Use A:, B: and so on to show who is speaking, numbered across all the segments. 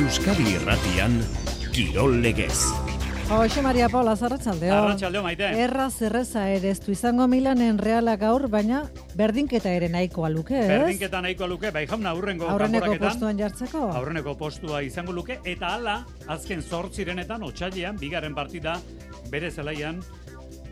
A: Euskadi Irratian Kirol Legez.
B: Hoxe Maria Paula Zarratxaldeo.
C: Arratxaldeo maite.
B: Erraz erreza ere ez du izango Milanen reala gaur, baina berdinketa ere nahikoa luke, ez?
C: Berdinketa nahikoa luke, bai jauna aurrengo
B: Aurreneko postuan jartzeko.
C: Aurreneko postua izango luke, eta hala, azken zortzirenetan, otxailean, bigarren partida, bere zelaian,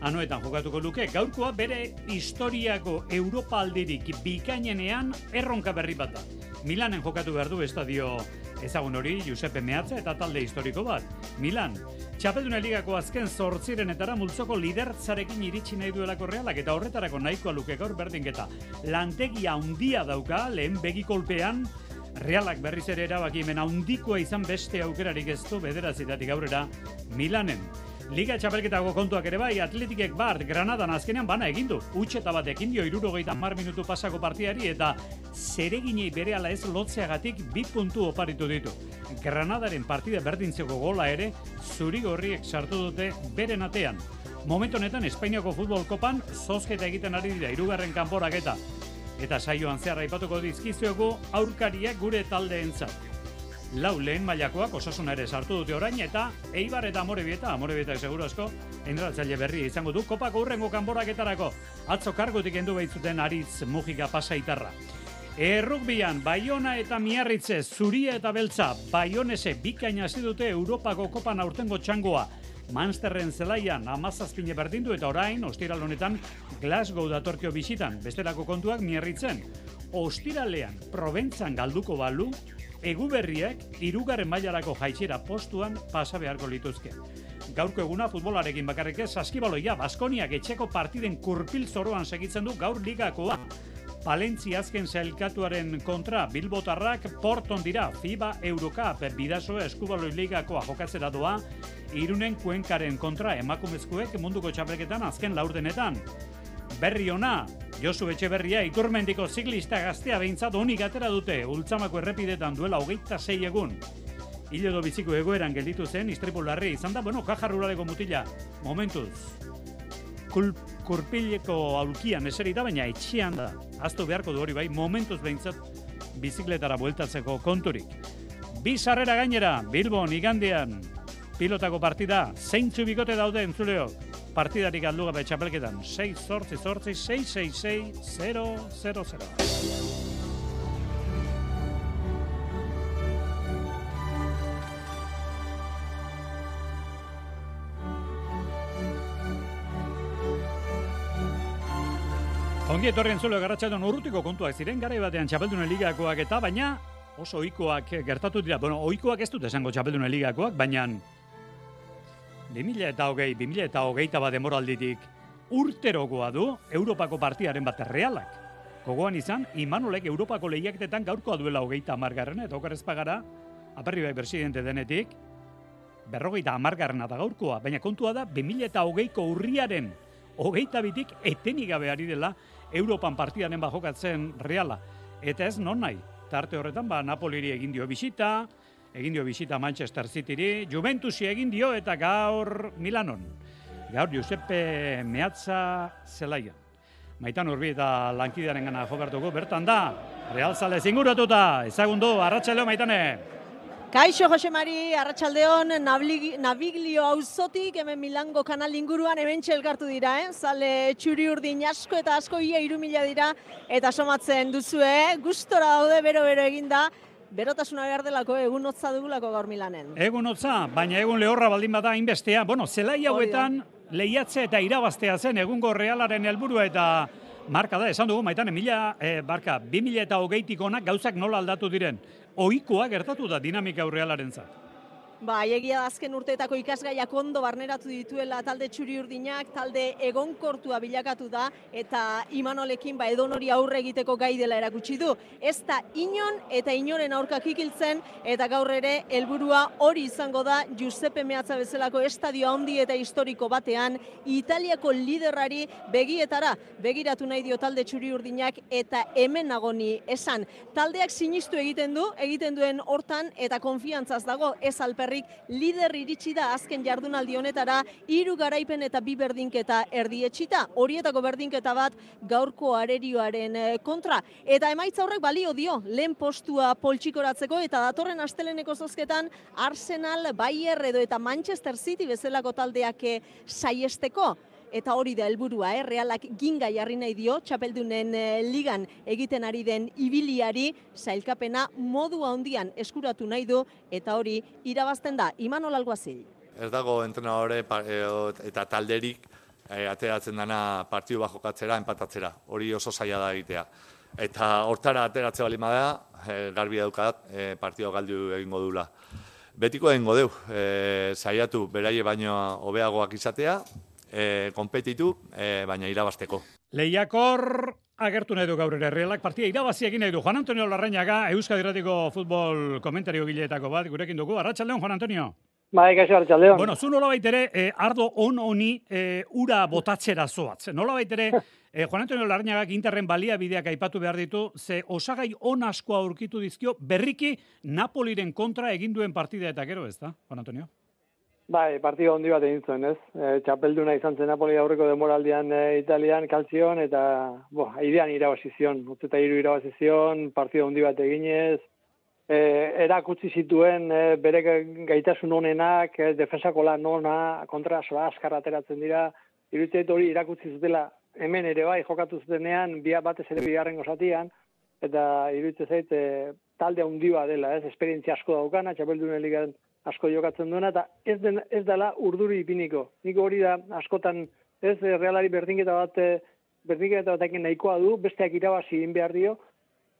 C: anoetan jokatuko luke. Gaurkoa bere historiako Europa aldirik bikainenean erronka berri bat da. Milanen jokatu behar du estadio ezagun hori, Giuseppe Meatza eta talde historiko bat. Milan, Txapelduna ligako azken zortzirenetara multzoko lidertzarekin iritsi nahi duelako realak eta horretarako nahikoa luke gaur berdinketa. Lantegia handia dauka lehen begikolpean Realak berriz ere erabakimen handikoa izan beste aukerarik ez du bederazitatik aurrera Milanen. Liga txapelketako kontuak ere bai, Atletikek Bart Granadan azkenean bana egin du. Utxeta bat ekin dio irurogeita mar minutu pasako partiari eta zereginei bere ala ez lotzeagatik bi puntu oparitu ditu. Granadaren partida berdintzeko gola ere zuri gorriek sartu dute beren atean. Momentu honetan Espainiako futbol kopan zozketa egiten ari dira irugarren kanporaketa. Eta saioan zehar aipatuko dizkizuegu aurkariak gure taldeentzat. Lau lehen mailakoak osasuna ere sartu dute orain eta Eibar eta Amorebieta, Amorebieta seguru asko, enratzaile berri izango du kopako urrengo kanboraketarako. Atzo kargotik endu behitzuten Aritz Mujika pasaitarra. Errukbian, Baiona eta Miarritze, Zuria eta Beltza, Baionese bikaina hasi dute Europako kopan aurtengo txangoa. Mansterren zelaian amazazpine berdindu eta orain, ostiral honetan, Glasgow datorkio bisitan, bestelako kontuak miarritzen. Ostiralean, Proventzan galduko balu, eguberriek irugarren mailarako jaitsiera postuan pasa beharko lituzke. Gaurko eguna futbolarekin bakarrik ez, saskibaloia, Baskoniak etxeko partiden kurpil zoroan segitzen du gaur ligakoa. Palentzi azken zailkatuaren kontra Bilbotarrak porton dira FIBA Eurocup bidasoa eskubaloi ligakoa jokatzera doa irunen kuenkaren kontra emakumezkoek munduko txapelketan azken laurdenetan. Berri ona, Josu Etxeberria iturmendiko ziklista gaztea behintzat onik atera dute ultzamako errepidetan duela hogeita sei egun. Hilo edo biziko egoeran gelditu zen, istripu larri izan da, bueno, kajar ruraleko mutila, momentuz, kul, kurpileko aulkian eserita, baina etxean da. Aztu beharko du hori bai, momentuz behintzat bizikletara bueltatzeko konturik. Bi sarrera gainera, Bilbon igandean, pilotako partida, zeintzu bikote daude entzuleok. Partidarik galdu gabe txapelketan, 6 zortzi zortzi, 6 6 6 0 0 0. Ongi etorri entzulo garratxadon urrutiko kontuak ziren, gara batean txapeldune ligakoak eta baina oso ohikoak gertatu dira. Bueno, ohikoak ez dut esango txapeldune ligakoak, baina 2000 eta hogei, 2000 eta hogeita bat demoralditik urterogoa du Europako partiaren bat realak. Gogoan izan, Imanolek Europako lehiaketetan gaurkoa duela hogeita amargarren, eta okarrez pagara, aperri bai presidente denetik, berrogeita amargarrena da gaurkoa, baina kontua da, 2000 eta hogeiko urriaren hogeita bitik etenik gabe ari dela Europan partidaren bajokatzen reala. Eta ez non nahi, tarte horretan ba Napoliri egin dio bisita, egin dio bisita Manchester Cityri, Juventusi egin dio eta gaur Milanon. Gaur Giuseppe Meatza zelaian. Maitan urbi eta lankidearen gana jokartuko, bertan da, Real Zale zinguratuta, ezagundu, arratsaleo maitane.
D: Kaixo Jose Mari, Arratsaldeon Naviglio auzotik hemen Milango kanal inguruan hemen elkartu dira, eh? Zale txuri urdin asko eta asko ia irumila dira eta somatzen duzue, gustora daude bero-bero eginda, berotasuna behar delako, egun hotza dugulako gaur Milanen.
C: Egun hotza, baina egun lehorra baldin bada inbestea. Bueno, zelai hauetan lehiatzea eta irabaztea zen egungo realaren helburua eta marka da, esan dugu, maitan, mila, eh, barka, 2000 eta hogeitik onak gauzak nola aldatu diren. Ohikoa gertatu da dinamika realaren zat.
D: Ba, egia azken urteetako ikasgaiak ondo barneratu dituela talde txuri urdinak, talde egonkortua bilakatu da, eta Imanolekin ba, edonori aurre egiteko gai dela erakutsi du. Ez da inon eta inoren aurka kikiltzen, eta gaur ere helburua hori izango da Giuseppe Meatza bezalako estadio handi eta historiko batean, Italiako liderrari begietara, begiratu nahi dio talde txuri urdinak, eta hemen nagoni esan. Taldeak sinistu egiten du, egiten duen hortan, eta konfiantzaz dago ez alper bakarrik lider iritsi da azken jardunaldi honetara hiru garaipen eta bi berdinketa erdietsita. Horietako berdinketa bat gaurko arerioaren eh, kontra. Eta emaitza horrek balio dio, lehen postua poltsikoratzeko eta datorren asteleneko zozketan Arsenal, Bayer edo eta Manchester City bezalako taldeak eh, saiesteko eta hori da helburua, eh? realak ginga jarri nahi dio, txapeldunen eh, ligan egiten ari den ibiliari, zailkapena modu handian eskuratu nahi du, eta hori irabazten da, Imanol Alguazil.
E: Ez dago entrenadore eta talderik e, ateratzen dana partidu bat jokatzera, empatatzera. Hori oso zaila da egitea. Eta hortara ateratzea bali da, e, garbi edukat, e, partidu galdu egingo dula. Betiko egingo deu, e, zaiatu beraie baino hobeagoak izatea, e, kompetitu, e, baina irabasteko.
C: Lehiakor agertu nahi du gaur ere realak partida irabazi egin nahi du. Juan Antonio Larrañaga, Euskadi Ratiko futbol komentario gileetako bat, gurekin dugu. Arratxaldeon, Juan Antonio.
F: Bai, kaixo Arratxaldeon.
C: Bueno, zu nola baitere, eh, ardo on honi eh, ura botatzera zoatz. Nola baitere, eh, Juan Antonio Larrañagak interren baliabideak aipatu behar ditu, ze osagai on asko aurkitu dizkio, berriki Napoliren kontra eginduen partida eta gero ez da, Juan Antonio?
F: Bai, partido handi bat egin zuen, ez? E, txapelduna izan zen Napoli aurreko demoraldian e, Italian kaltzion, eta, bo, idean irabazizion, utzi eta iru irabazizion, partido handi bat eginez, e, erakutsi zituen e, bere gaitasun honenak, e, defensako lan nona, kontra askar ateratzen dira, irutzeit hori irakutsi zutela hemen ere bai, jokatu zutenean, bia batez ere bigarren gozatian, eta irutzeit e, talde handi bat dela, ez? Esperientzia asko daukana, txapeldunen ligan asko jokatzen duena, eta ez, den, ez dela urduri ipiniko. Nik hori da askotan ez eh, realari berdinketa bat, eh, berdinketa batekin nahikoa du, besteak irabazi in behar dio,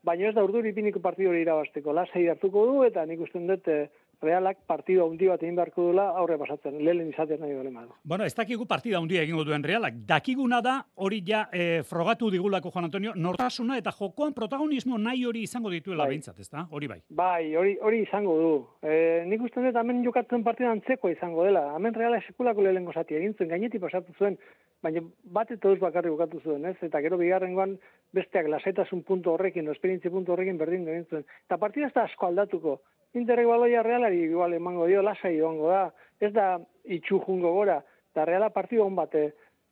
F: baina ez da urduri ipiniko partidu hori irabazteko. Lasai hartuko du, eta nik usten dut eh, realak partidu handi bat egin beharko dula aurre pasatzen, lehen izaten nahi dole
C: Bueno, ez dakigu partida handi egingo duen realak. Dakiguna da, hori ja e, frogatu digulako, Juan Antonio, nortasuna eta jokoan protagonismo nahi hori izango dituela bai. behintzat, ez da? Hori bai.
F: Bai, hori, hori izango du. E, nik uste dut, hemen jokatzen partida antzeko izango dela. Hemen reala sekulako lehenko zati egin zuen, gainetik pasatu zuen, baina bat eta bakarrik bukatu zuen, ez? Eta gero bigarrengoan besteak lasaitasun puntu horrekin, esperientzi puntu horrekin berdin egin zuen. Eta partida ez da asko aldatuko. Interrek baloia realari igual emango dio, lasai joango da. Ez da itxu jungo gora. Eta reala partidu hon bate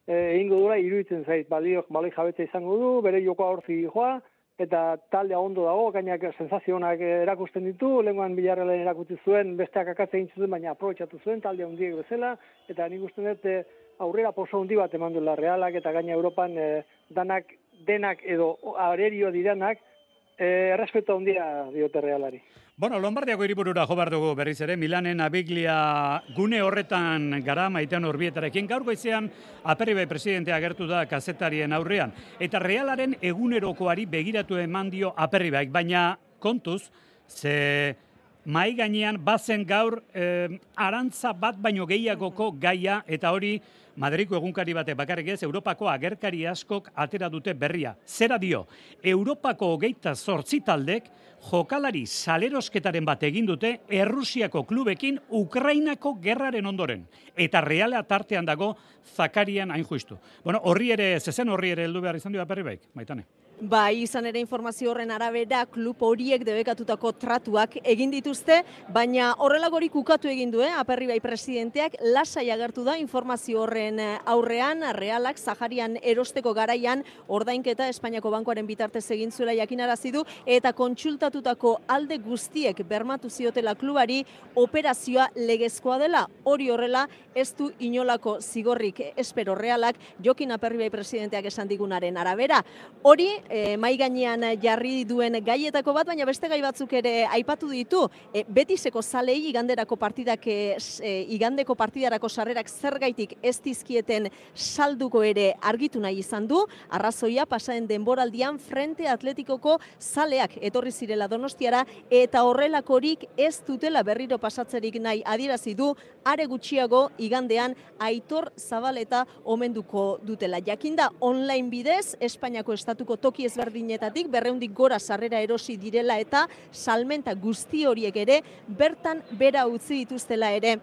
F: eh, egingo dura iruditzen zait. Baliok baloi jabetza izango du, bere jokoa horzi joa, eta taldea ondo dago, gainak sensazionak erakusten ditu, lenguan bilarrelen erakutsi zuen, besteak akatze egin zuen, baina aprobetsatu zuen, taldea hondiek bezala, eta nik uste dut eh, aurrera poso hondi bat eman duela realak, eta gaina Europan eh, danak, denak edo arerio diranak, eh, errespeto hondia diote realari.
C: Bueno, Lombardiako hiriburura jo behar dugu berriz ere, Milanen abiglia gune horretan gara maitean urbietarekin. Gaur goizean, aperribai presidentea agertu da kazetarien aurrean. Eta realaren egunerokoari begiratu eman dio aperribaik, baina kontuz, ze mai gainean bazen gaur eh, arantza bat baino gehiagoko gaia eta hori Madriko egunkari batek bakarrik ez, Europako agerkari askok atera dute berria. Zera dio, Europako hogeita zortzi taldek jokalari salerosketaren bat egin dute Errusiako klubekin Ukrainako gerraren ondoren. Eta reala tartean dago Zakarian hain juistu. Bueno, horri ere, zezen horri ere heldu behar izan dio aperri baik, maitane.
D: Bai, izan ere informazio horren arabera klub horiek debekatutako tratuak egin dituzte, baina horrelagorik ukatu egin du, eh? aperri bai presidenteak, lasai agertu da informazio horren eh, aurrean, realak, Zaharian erosteko garaian, ordainketa Espainiako Bankoaren bitartez egin zuela jakinarazi du, eta kontsultatutako alde guztiek bermatu ziotela klubari operazioa legezkoa dela. Hori horrela, ez du inolako zigorrik espero realak, jokin aperri bai presidenteak esan digunaren arabera. Hori, e, mai gainean jarri duen gaietako bat, baina beste gai batzuk ere aipatu ditu. E, betiseko zalei iganderako partidak, e, igandeko partidarako sarrerak zergaitik ez dizkieten salduko ere argitu nahi izan du. Arrazoia pasaren denboraldian frente atletikoko zaleak etorri zirela donostiara eta horrelakorik ez dutela berriro pasatzerik nahi adierazi du are gutxiago igandean aitor zabaleta omenduko dutela. Jakinda online bidez Espainiako estatuko toki toki ezberdinetatik berreundik gora sarrera erosi direla eta salmenta guzti horiek ere bertan bera utzi dituztela ere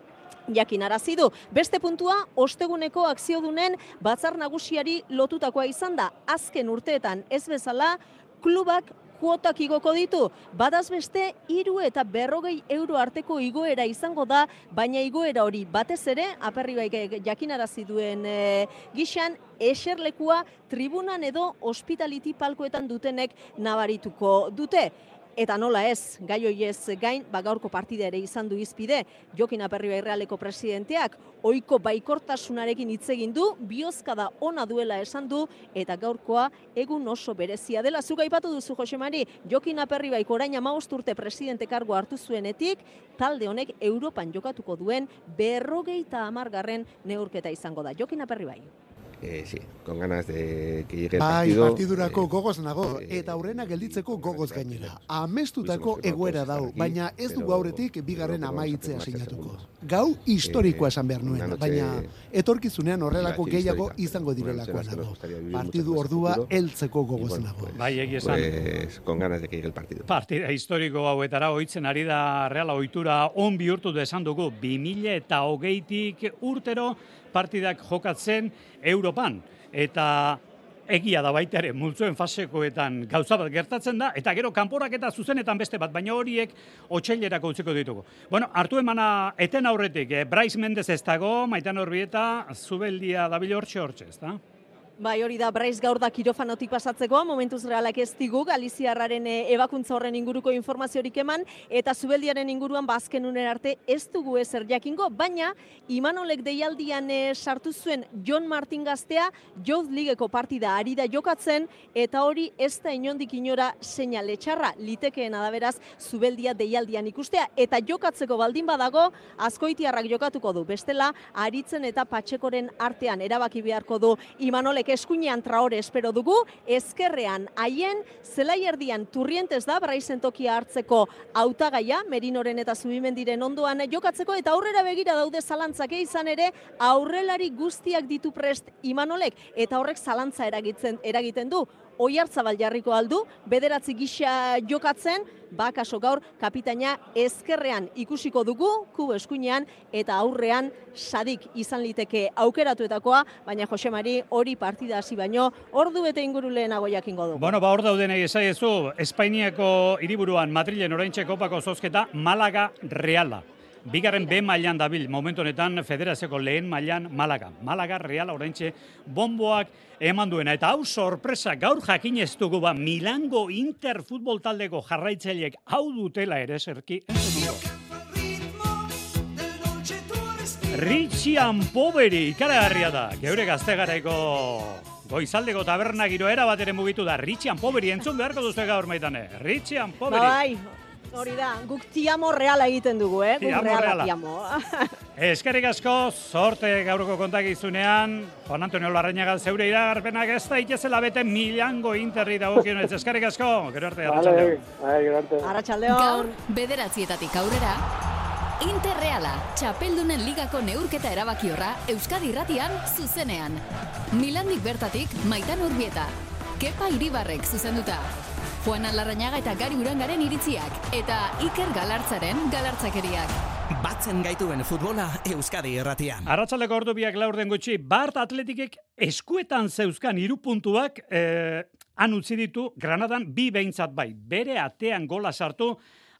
D: jakin arazi du. Beste puntua, osteguneko akziodunen batzar nagusiari lotutakoa izan da, azken urteetan ez bezala, klubak kuotak igoko ditu, badaz beste iru eta berrogei euro arteko igoera izango da, baina igoera hori batez ere, aperri baik jakinarazi duen e, gixan, eserlekua tribunan edo hospitality palkoetan dutenek nabarituko dute. Eta nola ez, gai ez gain, ba gaurko partida ere izan du izpide, Jokin Aperri Bairrealeko presidenteak, oiko baikortasunarekin hitz egin du, biozkada ona duela esan du, eta gaurkoa egun oso berezia dela. Zuga ipatu duzu, Jose Mari, Jokin Aperri Baiko orain urte presidente kargo hartu zuenetik, talde honek Europan jokatuko duen berrogeita amargarren neurketa izango da. Jokin Aperri Bai.
G: Eh, sí, con ganas de que llegue el
H: bai,
G: partido.
H: partidurako
G: eh,
H: gogoz nago,
G: eh,
H: eta aurrena gelditzeko gogoz gainera.
G: Pues
H: Amestutako egoera dau, baina ez
G: pero-
H: dugu aurretik bigarren amaitzea sinatuko. Gau historikoa
G: Eh,
H: esan behar nuen, baina etorkizunean horrelako gehiago izango direlakoa nago. Partidu ordua heltzeko gogoz nago.
C: Bai, egia esan.
G: Pues con ganas de que llegue el partido.
C: Partida historiko hauetara ohitzen ari da reala ohitura on bihurtu da esan dugu 2000 eta hogeitik urtero partidak jokatzen Europan. Eta egia da baita ere, multzoen fasekoetan gauza bat gertatzen da, eta gero kanporak eta zuzenetan beste bat, baina horiek otxailerako utziko ditugu. Bueno, hartu emana eten aurretik, eh, Bryce Mendez ez dago, maitan horbieta, zubeldia dabil hortxe hortxe, ez da?
D: Bai, hori da, Braiz gaur da kirofanotik pasatzeko, momentuz realak ez digu, Galiziarraren eh, ebakuntza horren inguruko informaziorik eman, eta zubeldiaren inguruan bazken unen arte ez dugu ezer jakingo, baina Imanolek deialdian eh, sartu zuen John Martin gaztea, Youth Ligeko partida ari da jokatzen, eta hori ez da inondik inora seinale txarra, litekeena da beraz zubeldia deialdian ikustea, eta jokatzeko baldin badago, azkoitiarrak jokatuko du, bestela, aritzen eta patxekoren artean erabaki beharko du Imanolek eskuinean traore espero dugu, ezkerrean haien, zelai erdian turrientez da, braizen tokia hartzeko hautagaia, merinoren eta zubimendiren ondoan jokatzeko, eta aurrera begira daude zalantzak. Eh, izan ere, aurrelari guztiak ditu prest Imanolek, eta horrek zalantza eragitzen, eragiten du, oi hartzabal jarriko aldu, bederatzi gisa jokatzen, bakaso gaur kapitaina ezkerrean ikusiko dugu, kubo eskuinean, eta aurrean sadik izan liteke aukeratuetakoa, baina Josemari hori partida hasi baino, ordu bete inguru lehenago jakingo dugu.
C: Bueno, ba hor daudenei esaiezu, Espainiako hiriburuan Madrilen oraintxe kopako zozketa Malaga Reala. Bigarren B mailan dabil, momentu honetan federazioko lehen mailan Malaga. Malaga Reala oraintxe bomboak eman duena. Eta hau sorpresa, gaur jakin ez dugu ba, Milango Inter futbol taldeko jarraitzaileek hau dutela ere zerki. Richian Poveri ikaragarria da. Geure gazte garaiko goizaldeko taberna giroera bat ere mugitu da. Richian Poveri entzun beharko duzu gaur maitane. Richian Poveri.
D: bai, hori da, guk tiamo reala egiten dugu, eh? Guk
C: Tiamo
D: reala, tiamo.
C: Eskerrik asko, sorte gaurko kontakizunean, Juan Antonio Larrañaga zeure iragarpenak ez da itezela bete milango interri dagokionez. Eskerrik asko, gero arte
F: Vale,
C: arratsaldeon.
F: bai.
D: Arratxaldeon.
I: Gaur, bederatzietatik aurrera, Interreala, txapeldunen ligako neurketa erabakiorra Euskadi Irratian zuzenean. Milandik bertatik, maitan urbieta. Kepa Iribarrek zuzenduta. Juan Larrañaga eta Gari Urangaren iritziak. Eta Iker Galartzaren galartzakeriak.
J: Batzen gaituen futbola Euskadi Irratian.
C: Arratsaldeko ordu biak laur den gutxi, Bart Atletikek eskuetan zeuzkan hiru puntuak eh, han utzi ditu Granadan bi behintzat bai. Bere atean gola sartu,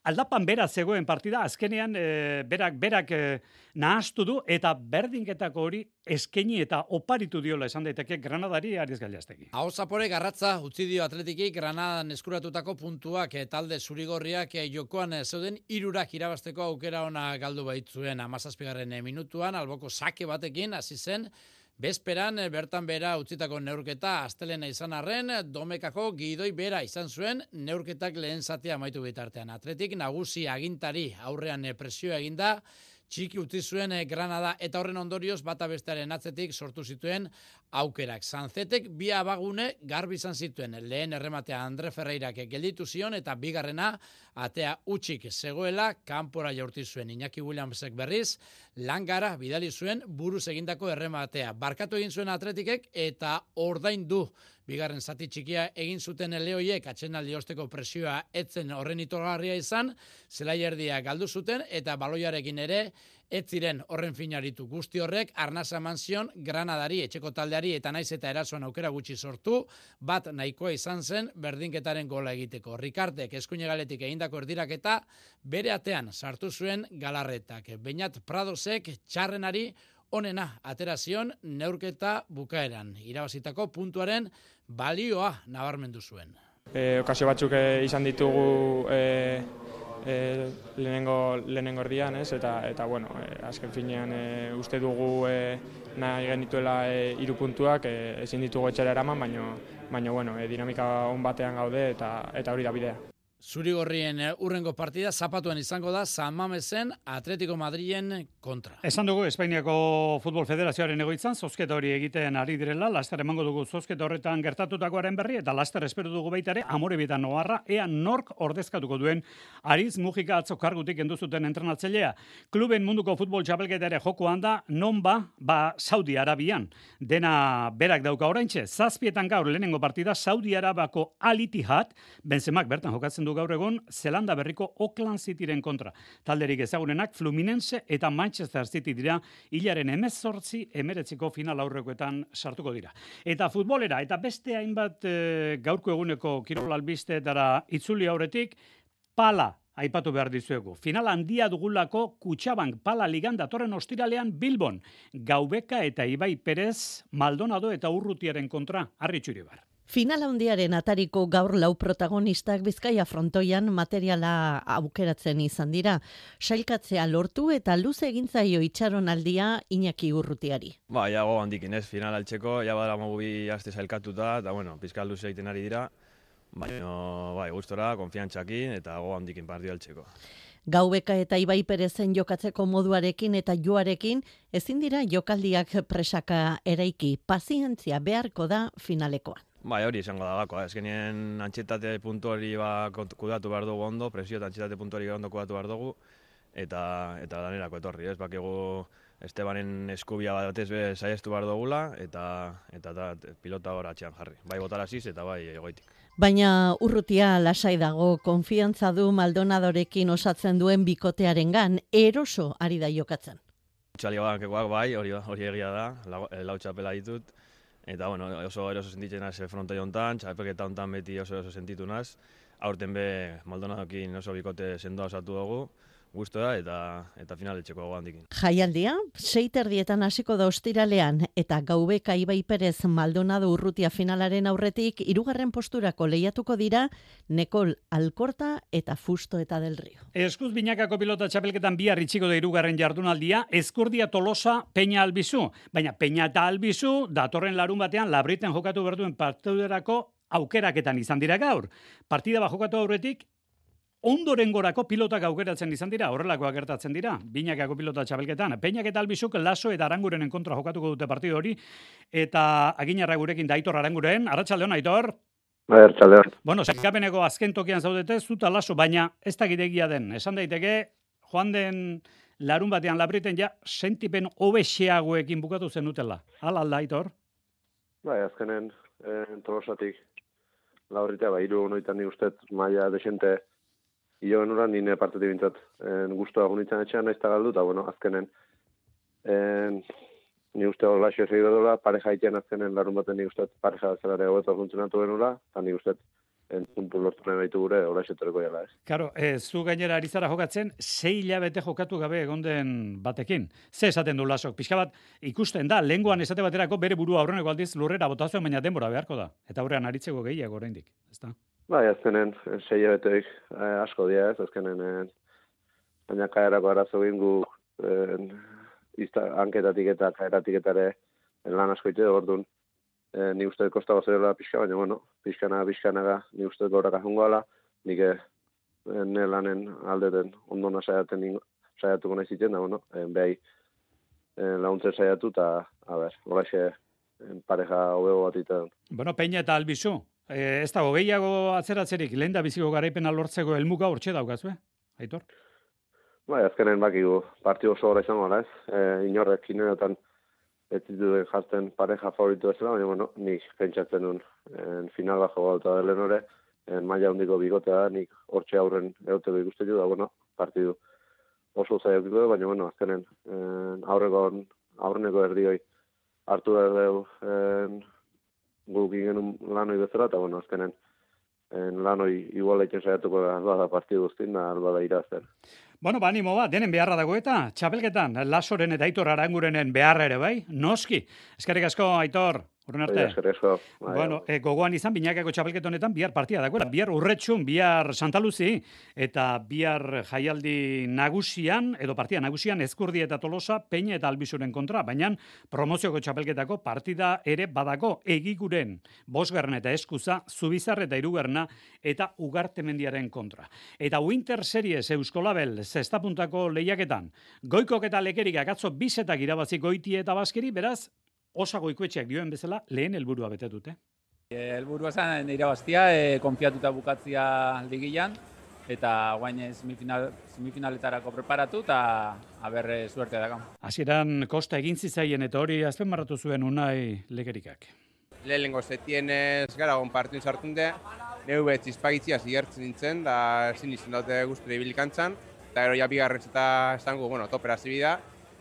C: aldapan bera zegoen partida, azkenean eh, berak berak eh, nahastu du eta berdinketako hori eskaini eta oparitu diola esan daiteke Granadari Ariz Gailastegi.
K: Hau zapore garratza utzi dio atletiki Granadan eskuratutako puntuak eh, talde zurigorriak eh, jokoan zeuden irurak irabasteko aukera ona galdu baitzuen amazazpigarren eh, minutuan, alboko sake batekin hasi zen, Bezperan eh, bertan bera utzitako neurketa astelena izan arren, domekako gidoi bera izan zuen neurketak lehen zatea amaitu bitartean. Atletik nagusi agintari aurrean eh, presioa eginda, txiki utzi zuen eh, Granada eta horren ondorioz bata bestearen atzetik sortu zituen aukerak. Sanzetek bi abagune garbi izan zituen. Lehen errematea Andre Ferreirak gelditu zion eta bigarrena atea utxik zegoela kanpora jaurti zuen Iñaki Williamsek berriz langara bidali zuen buruz egindako errematea. Barkatu egin zuen atletikek eta ordaindu bigarren zati txikia egin zuten eleoiek atxenaldi osteko presioa etzen horren itogarria izan, zelai erdia galdu zuten eta baloiarekin ere ez ziren horren finaritu guzti horrek arnasa manzion granadari etxeko taldeari eta naiz eta erasoan aukera gutxi sortu bat nahikoa izan zen berdinketaren gola egiteko. Rikardek eskuine galetik egindako erdiraketa bere atean sartu zuen galarretak. Beinat Pradosek txarrenari onena aterazion neurketa bukaeran. Irabazitako puntuaren balioa nabarmendu zuen.
L: E, okazio batzuk e, izan ditugu e, e, lehenengo, lehenengo erdian, ez? Eta, eta bueno, e, azken finean e, uste dugu e, nahi genituela e, iru puntuak, e, ezin ditugu etxera eraman, baina baina bueno, e, dinamika on batean gaude eta eta hori da bidea.
K: Zurigorrien eh, urrengo partida zapatuan izango da San Mamesen Atletico Madrilen kontra.
C: Esan dugu Espainiako Futbol Federazioaren egoitzan zozketa hori egiten ari direla, laster emango dugu zozketa horretan gertatutakoaren berri eta laster espero dugu baita ere amore bitan noarra ea nork ordezkatuko duen Ariz Mujika atzo kargutik endu zuten entrenatzailea. Kluben munduko futbol txapelketa ere jokoan da non ba, ba Saudi Arabian. Dena berak dauka oraintxe, zazpietan gaur lehenengo partida Saudi Arabako Al-Ittihad, Benzemak bertan jokatzen du gaur egun Zelanda berriko Auckland Cityren kontra. Talderik ezagunenak Fluminense eta Manchester City dira hilaren emezortzi emeretziko final aurrekoetan sartuko dira. Eta futbolera eta beste hainbat e, gaurko eguneko kirol albistetara itzuli aurretik pala aipatu behar dizuegu. Final handia dugulako Kutxabank pala ligan datorren ostiralean Bilbon. Gaubeka eta Ibai Perez Maldonado eta Urrutiaren kontra harritxuri bar.
M: Final handiaren atariko gaur lau protagonistak Bizkaia frontoian materiala aukeratzen izan dira. Sailkatzea lortu eta luze egintzaio itxaron aldia Iñaki Urrutiari.
N: Ba, jago handikin ez, final altxeko, ja bada mogu aste sailkatuta, eta bueno, pizkal luze egiten ari dira, baina, bai, gustora, konfiantzakin eta go handikin partiu altxeko.
M: Gaubeka eta Ibai Perezen jokatzeko moduarekin eta joarekin ezin dira jokaldiak presaka eraiki. Pazientzia beharko da finalekoan.
N: Bai, hori izango da bako, ezkenien antxetate puntu hori ba, kudatu behar dugu ondo, presio eta antxetate puntu hori ondo kudatu behar dugu, eta, eta danerako etorri, ez, bakigu Estebanen eskubia batez be saiestu behar dugula, eta, eta da, pilota hor atxean jarri, bai botaraziz eta bai egoitik.
M: Baina urrutia lasai dago, konfiantza du Maldonadorekin osatzen duen bikotearen gan, eroso ari da jokatzen.
N: Txali bai, hori, hori egia da, lau, lau txapela ditut, Eta, bueno, oso eroso sentitzen naz fronte jontan, txapelketa hontan beti oso eroso sentitu naz. Aurten be, Maldonadokin oso bikote sendoa osatu dugu gustoa eta eta final etxeko handikin.
M: Jaialdia seiterdietan hasiko da ostiralean eta Gaubeka Ibai Perez Maldonado Urrutia finalaren aurretik hirugarren posturako lehiatuko dira Nekol Alkorta eta Fusto eta Del Rio.
C: Eskuz binakako pilota txapelketan bihar itxiko da hirugarren jardunaldia, Eskurdia Tolosa Peña Albizu, baina Peña eta Albizu datorren larun batean labriten jokatu berduen partiderako aukeraketan izan dira gaur. Partida ba jokatu aurretik ondorengorako pilotak aukeratzen izan dira, horrelakoak gertatzen dira, binakako pilota txabelketan. Peinak eta albizuk laso eta aranguren kontra jokatuko dute partidu hori, eta aginarra gurekin daitor aranguren, arratsaldeon aitor?
O: Arratxaldeon.
C: Bueno, zekapeneko azken tokian zaudete, zuta laso, baina ez da gidegia den. Esan daiteke, joan den larun batean labriten ja, sentipen obexeagoekin bukatu zen dutela. Hala alda, aitor?
O: Bai, azkenen, eh, tolosatik, lauritea, bai, iru noitan ni ustez, maia desente, Io genura nire partetik bintzat en, guztua gunitzen etxean nahiz galdu, eta bueno, azkenen en, ni uste hor laxo ezagir dola, pareja itean azkenen larun baten ni uste pareja zelare hobeto funtzionatu genula, eta ni uste puntu lortu nahi baitu gure hor laxo tereko jala, ez.
C: Karo, e, zu gainera arizara jokatzen, sei hilabete jokatu gabe egonden batekin. Ze esaten du lasok, pixka bat ikusten da, lenguan esate baterako bere burua aurreneko aldiz lurrera botazuen, baina denbora beharko da. Eta aurrean aritzeko gehiago oraindik, ezta?
O: Bai, azkenen, sei abeteik eh, asko dia ez, azkenen, eh, baina kaerako arazo gingu eh, izta, anketatik eta kaeratik eta ere lan asko ite orduan. Eh, ni uste kosta gozera pixka, baina, bueno, pixkana, pixkana ni uste goraka jungo ala, nik eh, ne lanen aldeten ondona saiaten saiatuko nahi ziten, da, bueno, eh, behai eh, launtzen saiatu, eta, a ber, horaxe, pareja hobego bat iten.
C: Bueno, Peña eta Albizu, E, ez dago gehiago atzeratzerik lehen da biziko garaipena lortzeko helmuga hortxe daukaz, be? Aitor?
O: Bai, azkenen bakigu, partio oso gora izango, ez? E, inorrek inenetan ez zituen jartzen pareja favoritu bezala, baina, bueno, nik pentsatzen nun en, final bat jogatuta da Lenore, en, maila handiko bigotea da, nik hortxe aurren egoteko ikusten du, da, bueno, partidu oso zaiak du, baina, bueno, azkenen, en, aurreko, aurreneko erdioi hartu behar dugu en, guk ingen lanoi bezala, eta, bueno, azkenen, en, lanoi igual eitzen saiatuko da, bada partidu guztin, da, bada irazten.
C: Bueno, ba, animo bat, denen beharra dago eta txapelketan, Lasoren eta Aitor Arangurenen beharra ere, bai? Noski. Eskerrik asko, Aitor. Urren arte.
O: Bai,
C: bueno, e, gogoan izan, binakako txapelket honetan, bihar partia dagoela. Bihar urretxun, bihar Santaluzi, eta bihar jaialdi nagusian, edo partia nagusian, ezkurdi eta tolosa, peina eta albizuren kontra, baina promozioko txapelketako partida ere badako egiguren, bosgarren eta eskuza, zubizar eta irugarna, eta ugartemendiaren kontra. Eta Winter Series Euskolabel, zestapuntako lehiaketan, goikok eta lekerik akatzo bizetak irabazi goiti eta baskeri, beraz, osago ikoetxeak dioen bezala, lehen helburua bete dute.
P: E, helburua zen irabaztia, e, konfiatuta bukatzia ligian, eta guain semifinal, semifinaletarako preparatu, eta haber suerte dago.
C: Hasieran kosta egin zizaien eta hori azpen marratu zuen unai legerikak.
Q: Lehenengo zetienez gara gon partien sartunde, neu bet zizpagitzia zigertzen nintzen, da ezin izan dute guztu ibilikantzan, eta gero ja bigarren eta esango, bueno, topera zibida,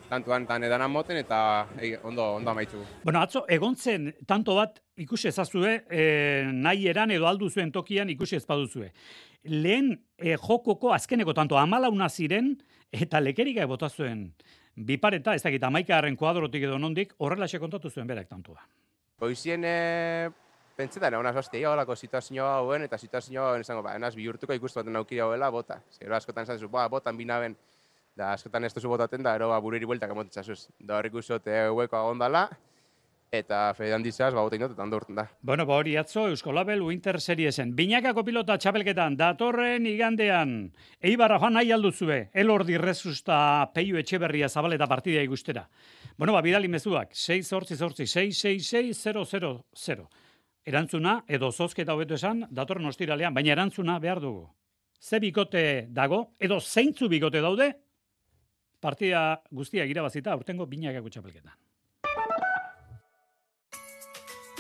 Q: tantuan tan edan moten eta e, ondo ondo amaitzu.
C: Bueno, atzo egon zen tanto bat ikusi ezazue, e, nahi eran edo aldu zuen tokian ikusi ez baduzue. Lehen e, jokoko azkeneko tanto amalauna ziren eta lekerika bota zuen. Bipareta, ez dakit, amaikaaren kuadrotik edo nondik, horrela kontatu zuen berak tantua.
Q: Poizien, e, pentsetan, egon azazte, holako situazioa hauen, eta situazioa hauen esango, ba, enaz bihurtuko ikustu baten aukira hauela, bota. Zero askotan esan zu, ba, botan binaben, da askotan ez duzu botaten da, ero ba, buriri bueltak emotetxasuz. Da horrik usote hueko agondala, eta fedan dizaz, ba, botein dut, eta da.
C: Bueno, ba hori atzo, Euskolabel Winter Seriesen. Binakako pilota txapelketan, datorren igandean, eibarra joan nahi alduzue, elordi rezusta peio etxeberria zabaleta partida igustera. Bueno, ba, bidali mezuak, 6 sortzi sortzi, 6 6 6 0 0 Erantzuna, edo zozketa hobetu esan, datorren ostiralean, baina erantzuna behar dugu. Ze bikote dago, edo zeintzu bikote daude, partida guztia irabazita, urtengo binakako txapelketan.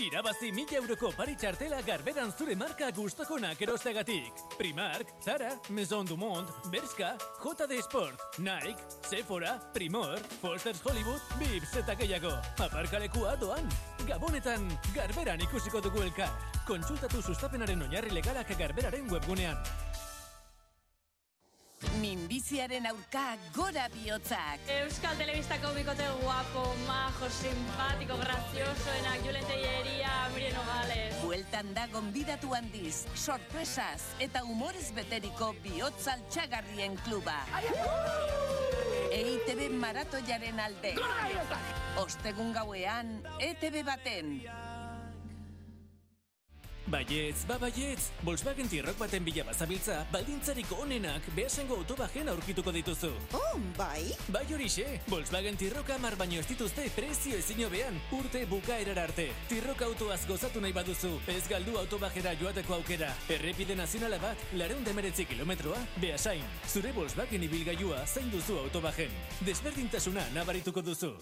R: Irabazi mila euroko pari txartela garberan zure marka guztokonak erostegatik. Primark, Zara, Maison du Monde, Berska, JD Sport, Nike, Sephora, Primor, Foster's Hollywood, Bips eta gehiago. Aparkalekua doan. Gabonetan, garberan ikusiko dugu elkar. Kontsultatu sustapenaren oinarri legalak garberaren webgunean.
S: Minbiziaren aurka gora bihotzak.
T: Euskal Telebistako bikote guapo, majo, simpatiko, graziosoenak, Julen Telleria, Miriam Nogales.
S: Bueltan da gonbidatu handiz, sorpresaz eta humorez beteriko bihotzal txagarrien kluba. EITB maratoiaren alde. Ostegun gauean, ETB baten.
R: Baietz, ba baietz, Volkswagen Tirrok baten bila bazabiltza, baldintzariko onenak behasengo autobajen aurkituko dituzu.
U: Oh, bai?
R: Bai horixe, Volkswagen Tirrok amar baino ez dituzte prezio ezin hobean, urte bukaerar arte. Tirrok autoaz gozatu nahi baduzu, ez galdu autobajera joateko aukera. Errepide nazionala bat, lareun demeretzi kilometroa, behasain. Zure Volkswagen ibilgailua zain duzu autobajen. Desberdintasuna nabarituko duzu.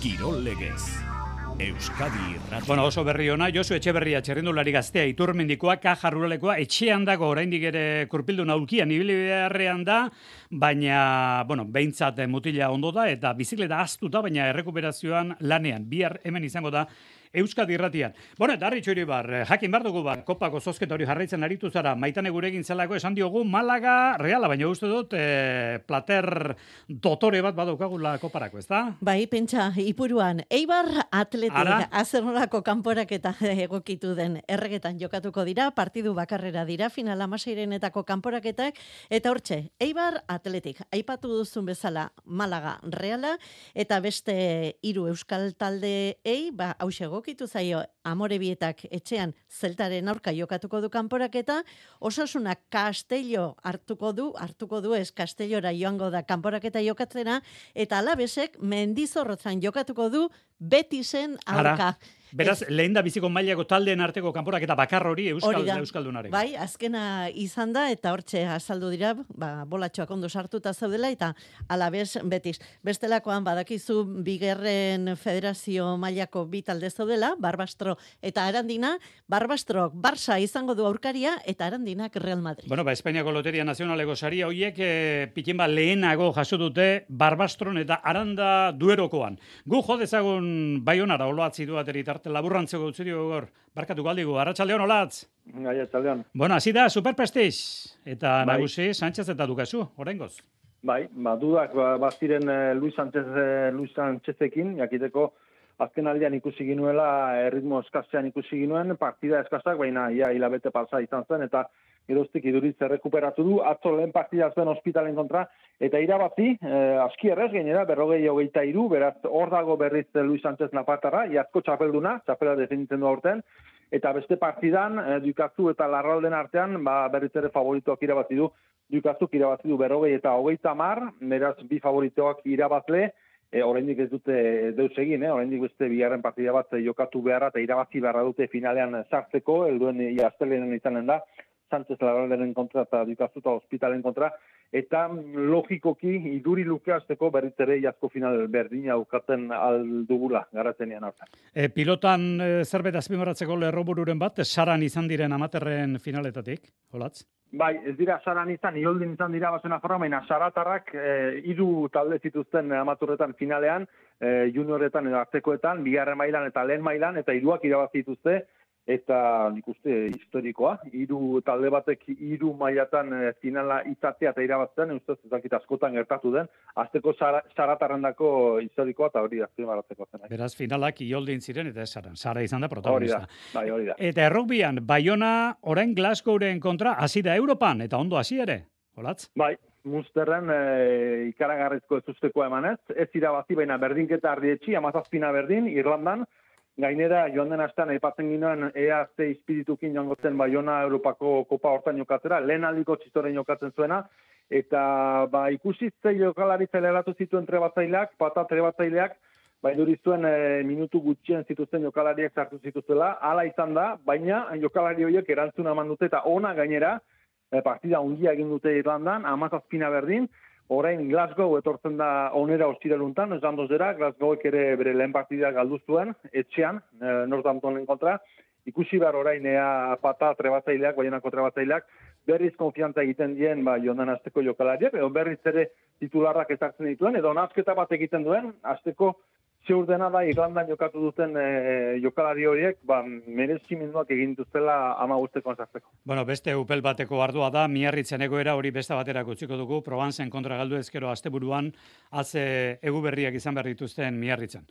A: Kirol legez. Euskadi Irratia.
C: Bueno, oso berri ona, Josu Etxeberria txerrindulari gaztea iturmendikoa, kaja ruralekoa, etxean dago oraindik ere kurpildu naulkian ibili beharrean da, baina, bueno, behintzat mutila ondo da, eta bizikleta astuta, baina errekuperazioan lanean, bihar hemen izango da, Euskadi irratian. Bueno, eta harri txori bar, eh, jakin bar dugu bar, kopako zozketa hori jarraitzen aritu zara, maitane gurekin zelako esan diogu, Malaga, reala, baina uste dut, e, plater dotore bat badaukagula koparako, ez da?
M: Bai, pentsa, ipuruan, eibar atletik, azernolako kanporak eta egokitu den erregetan jokatuko dira, partidu bakarrera dira, final amaseirenetako kanporaketak, eta hortxe, eibar atletik, aipatu duzun bezala, Malaga, reala, eta beste hiru euskal talde ei, ba, hausego egokitu zaio amorebietak etxean zeltaren aurka jokatuko du kanporaketa, osasuna kastello hartuko du, hartuko du ez kastellora joango da kanporaketa jokatzena, eta alabesek mendizorrotzan jokatuko du Betisen
C: Ara,
M: alka.
C: Beraz, lehen da biziko mailako taldeen arteko kanporak eta bakar hori Euskal. Euskaldunaren.
M: Bai, azkena izan da, eta hortxe azaldu dira, ba, bolatxoak ondo sartuta zaudela, eta alabez betis. Bestelakoan, badakizu, bigerren federazio mailako bi talde zaudela, Barbastro eta Arandina, Barbastrok Barça izango du aurkaria, eta Arandinak Real Madrid.
C: Bueno, ba, Espainiako Loteria Nazionaleko saria hoiek e, pikin ba lehenago jaso dute Barbastron eta Aranda duerokoan. Gu jo dezagun Baionara oloatzi du ateri tarte laburrantzeko utzi dio gor. Barkatu galdigu, Arratsaldeon olatz.
U: Gai, atzaldeon.
C: Bueno, hasi da Super Prestige eta
U: Bai.
C: nagusi Sánchez eta Dukazu, oraingoz.
U: Bai, ba, dudak ba, baziren eh, Luis Sánchez, eh, Luis Sánchezekin, jakiteko azken aldean ikusi ginuela, erritmo eskasean ikusi ginuen, partida eskasak, baina ia hilabete pasa izan zen, eta geroztik iduriz errekuperatu du, atzo lehen partida zen ospitalen kontra, eta irabazi, eh, aski errez gainera, berrogei hogeita iru, beraz hor dago berriz eh, Luis Sánchez Napartara, iazko txapelduna, txapela definitzen du aurten, eta beste partidan, eh, Dukazu eta Larralden artean, ba, berriz ere favoritoak irabazi du, Dukazuk irabazi du berrogei eta hogeita mar, beraz bi favoritoak irabazle, e, oraindik ez dute deus egin, eh? oraindik beste bigarren partida bat jokatu beharra eta irabazi beharra dute finalean sartzeko, helduen iaztelenen izanen da, Sánchez Larralderen kontra eta Dukazu eta Hospitalen kontra, eta logikoki iduri luke hasteko berriz ere iazko final berdina aukaten aldugula garatzenean hartan.
C: E, pilotan e, zerbait azpimarratzeko lerrobururen bat, saran izan diren amaterren finaletatik, olatz?
U: Bai, ez dira saran izan, ioldin izan dira basena formaina, saratarrak e, talde zituzten amaturretan finalean, e, junioretan edo artekoetan, bigarren mailan eta lehen mailan, eta hiruak irabazi dituzte, eta nik uste historikoa, hiru talde batek hiru mailatan e, finala izatea eta irabazten, ustez ez dakit askotan gertatu den, azteko sara, saratarrendako historikoa eta hori azpimarratzeko zen.
C: Beraz, finalak ioldin ziren eta ez saran. Sara izan da
U: Hori
C: protagonista.
U: da, bai, hori da.
C: Eta errugbian, Bayona orain Glasgowren kontra hasi da Europan, eta ondo hasi ere, olatz?
U: Bai, Munsterren e, ikaragarrizko ez ustekoa emanez, ez irabazi baina berdinketa ardietxi, amazazpina berdin, Irlandan, Gainera, joan den astean aipatzen ginoen ea ze espiritukin joango zen Baiona Europako Kopa hortan jokatzera, lehen aldiko txistoren jokatzen zuena, eta ba, ikusi ze jokalari zeleratu zituen trebatzaileak, pata trebatzaileak, duri zuen e, minutu gutxien zituzten jokalariak sartu zituztela, hala izan da, baina jokalari horiek erantzun eman eta ona gainera, e, partida ungia egin dute Irlandan, amazazpina berdin, orain Glasgow etortzen da onera ostireluntan, esan dozera, Glasgowek ere bere lehen partida galdu zuen, etxean, e, Northamptonen kontra, ikusi behar orain ea pata trebatzaileak, baienako trebatzaileak, berriz konfiantza egiten dien ba, jondan azteko jokalariak, edo berriz ere titularrak ezartzen dituen, edo nazketa bat egiten duen, azteko zeur dena da Irlandan jokatu duten e, jokalari horiek, ba, merezimenduak egin duztela ama guzteko sartzeko.
C: Bueno, beste upel bateko ardua da, miarritzen egoera hori beste baterako utziko dugu, Provenzen kontra galdu ezkero asteburuan, atze egu berriak izan behar dituzten miarritzen.